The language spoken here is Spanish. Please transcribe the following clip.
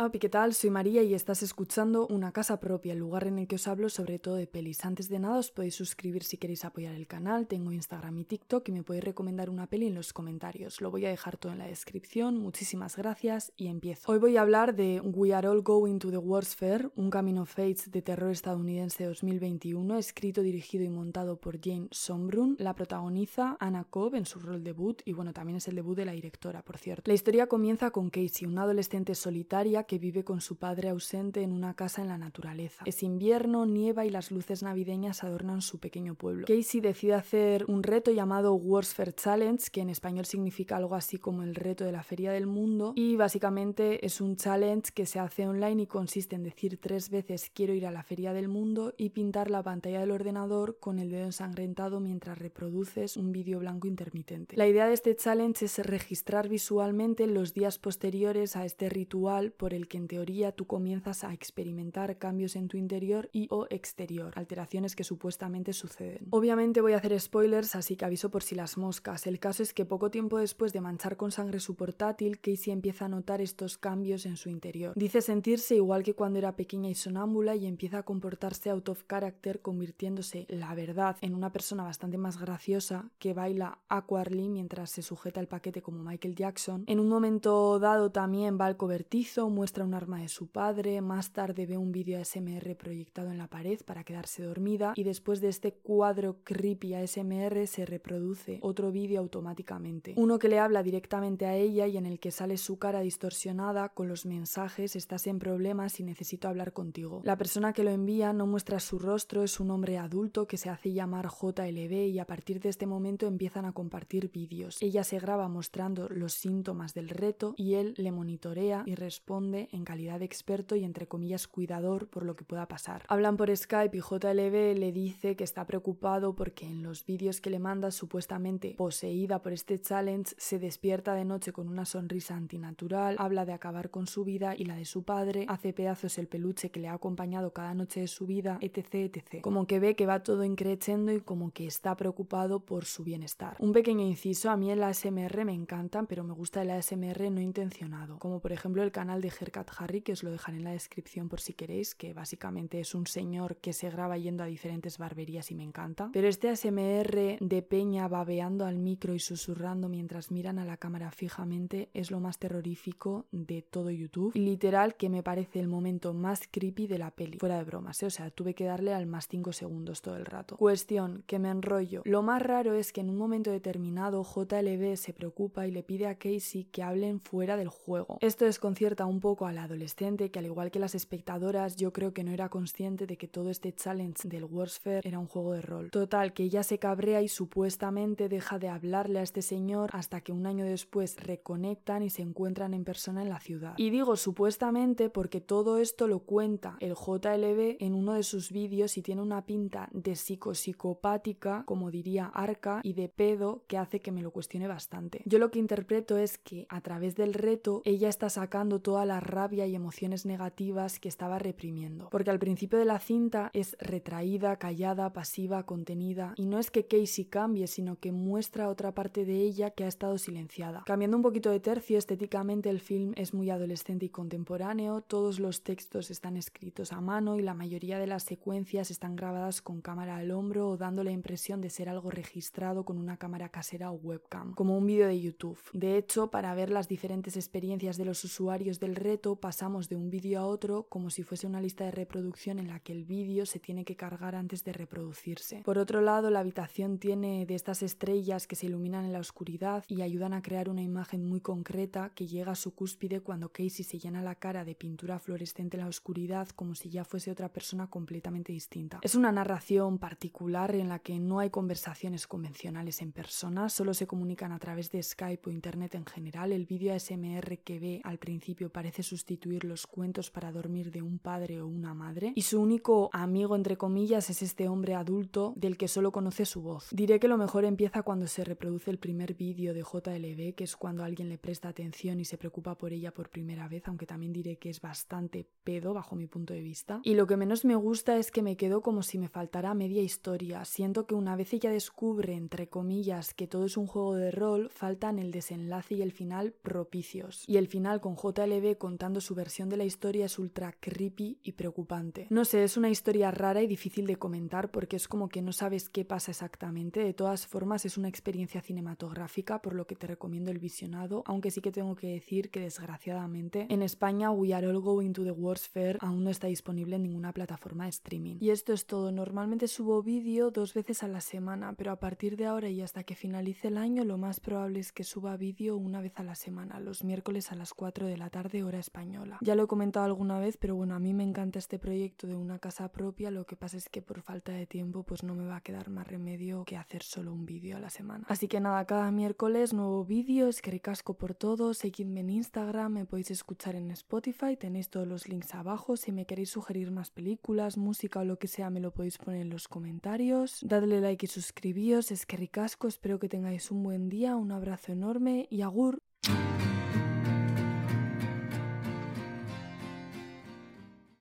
Ah, ¿qué tal? Soy María y estás escuchando Una Casa Propia, el lugar en el que os hablo sobre todo de pelis. Antes de nada os podéis suscribir si queréis apoyar el canal, tengo Instagram y TikTok y me podéis recomendar una peli en los comentarios. Lo voy a dejar todo en la descripción, muchísimas gracias y empiezo. Hoy voy a hablar de We Are All Going to the World's Fair, un camino fates de terror estadounidense 2021, escrito, dirigido y montado por Jane Sombrun. La protagoniza Anna Cobb en su rol debut y bueno, también es el debut de la directora, por cierto. La historia comienza con Casey, una adolescente solitaria que vive con su padre ausente en una casa en la naturaleza. Es invierno, nieva y las luces navideñas adornan su pequeño pueblo. Casey decide hacer un reto llamado World's Challenge, que en español significa algo así como el reto de la Feria del Mundo, y básicamente es un challenge que se hace online y consiste en decir tres veces quiero ir a la Feria del Mundo y pintar la pantalla del ordenador con el dedo ensangrentado mientras reproduces un vídeo blanco intermitente. La idea de este challenge es registrar visualmente los días posteriores a este ritual por el que en teoría tú comienzas a experimentar cambios en tu interior y o exterior, alteraciones que supuestamente suceden. Obviamente voy a hacer spoilers, así que aviso por si las moscas. El caso es que poco tiempo después de manchar con sangre su portátil, Casey empieza a notar estos cambios en su interior. Dice sentirse igual que cuando era pequeña y sonámbula y empieza a comportarse out of character, convirtiéndose, la verdad, en una persona bastante más graciosa que baila awkwardly mientras se sujeta el paquete como Michael Jackson. En un momento dado también va al cobertizo, muestra una arma de su padre, más tarde ve un vídeo ASMR proyectado en la pared para quedarse dormida y después de este cuadro creepy ASMR se reproduce otro vídeo automáticamente. Uno que le habla directamente a ella y en el que sale su cara distorsionada con los mensajes estás en problemas y necesito hablar contigo. La persona que lo envía no muestra su rostro, es un hombre adulto que se hace llamar JLB y a partir de este momento empiezan a compartir vídeos. Ella se graba mostrando los síntomas del reto y él le monitorea y responde en calidad de experto y entre comillas cuidador por lo que pueda pasar. Hablan por Skype y JLB le dice que está preocupado porque en los vídeos que le manda supuestamente poseída por este challenge se despierta de noche con una sonrisa antinatural, habla de acabar con su vida y la de su padre, hace pedazos el peluche que le ha acompañado cada noche de su vida, etc, etc. Como que ve que va todo increciendo y como que está preocupado por su bienestar. Un pequeño inciso, a mí el ASMR me encantan, pero me gusta el ASMR no intencionado, como por ejemplo el canal de Hercat Harry que os lo dejaré en la descripción por si queréis, que básicamente es un señor que se graba yendo a diferentes barberías y me encanta. Pero este ASMR de Peña babeando al micro y susurrando mientras miran a la cámara fijamente es lo más terrorífico de todo YouTube. Literal que me parece el momento más creepy de la peli. Fuera de bromas, ¿eh? o sea, tuve que darle al más 5 segundos todo el rato. Cuestión, que me enrollo. Lo más raro es que en un momento determinado JLB se preocupa y le pide a Casey que hablen fuera del juego. Esto desconcierta un poco a la adolescente que al igual que las espectadoras yo creo que no era consciente de que todo este challenge del Fair era un juego de rol. Total, que ella se cabrea y supuestamente deja de hablarle a este señor hasta que un año después reconectan y se encuentran en persona en la ciudad. Y digo supuestamente porque todo esto lo cuenta el JLB en uno de sus vídeos y tiene una pinta de psicopsicopática, como diría Arca, y de pedo que hace que me lo cuestione bastante. Yo lo que interpreto es que a través del reto ella está sacando toda la rabia y emociones negativas que estaba reprimiendo. Porque al principio de la cinta es retraída, callada, pasiva, contenida, y no es que Casey cambie, sino que muestra otra parte de ella que ha estado silenciada. Cambiando un poquito de tercio, estéticamente el film es muy adolescente y contemporáneo, todos los textos están escritos a mano y la mayoría de las secuencias están grabadas con cámara al hombro o dando la impresión de ser algo registrado con una cámara casera o webcam, como un vídeo de YouTube. De hecho, para ver las diferentes experiencias de los usuarios del pasamos de un vídeo a otro como si fuese una lista de reproducción en la que el vídeo se tiene que cargar antes de reproducirse. Por otro lado, la habitación tiene de estas estrellas que se iluminan en la oscuridad y ayudan a crear una imagen muy concreta que llega a su cúspide cuando Casey se llena la cara de pintura fluorescente en la oscuridad como si ya fuese otra persona completamente distinta. Es una narración particular en la que no hay conversaciones convencionales en persona, solo se comunican a través de Skype o Internet en general. El vídeo ASMR que ve al principio parece sustituir los cuentos para dormir de un padre o una madre y su único amigo entre comillas es este hombre adulto del que solo conoce su voz. Diré que lo mejor empieza cuando se reproduce el primer vídeo de JLB, que es cuando alguien le presta atención y se preocupa por ella por primera vez, aunque también diré que es bastante pedo bajo mi punto de vista. Y lo que menos me gusta es que me quedo como si me faltara media historia. Siento que una vez ella descubre, entre comillas, que todo es un juego de rol, faltan el desenlace y el final propicios. Y el final con JLB contando su versión de la historia es ultra creepy y preocupante. No sé, es una historia rara y difícil de comentar porque es como que no sabes qué pasa exactamente. De todas formas, es una experiencia cinematográfica, por lo que te recomiendo el visionado, aunque sí que tengo que decir que desgraciadamente en España We Are All Going to the World's Fair aún no está disponible en ninguna plataforma de streaming. Y esto es todo. Normalmente subo vídeo dos veces a la semana, pero a partir de ahora y hasta que finalice el año, lo más probable es que suba vídeo una vez a la semana, los miércoles a las 4 de la tarde, hora española. Ya lo he comentado alguna vez, pero bueno, a mí me encanta este proyecto de una casa propia. Lo que pasa es que por falta de tiempo, pues no me va a quedar más remedio que hacer solo un vídeo a la semana. Así que nada, cada miércoles nuevo vídeo, es que ricasco por todo, seguidme en Instagram, me podéis escuchar en Spotify, tenéis todos los links abajo. Si me queréis sugerir más películas, música o lo que sea, me lo podéis poner en los comentarios. Dadle like y suscribíos, es que ricasco, espero que tengáis un buen día, un abrazo enorme y agur.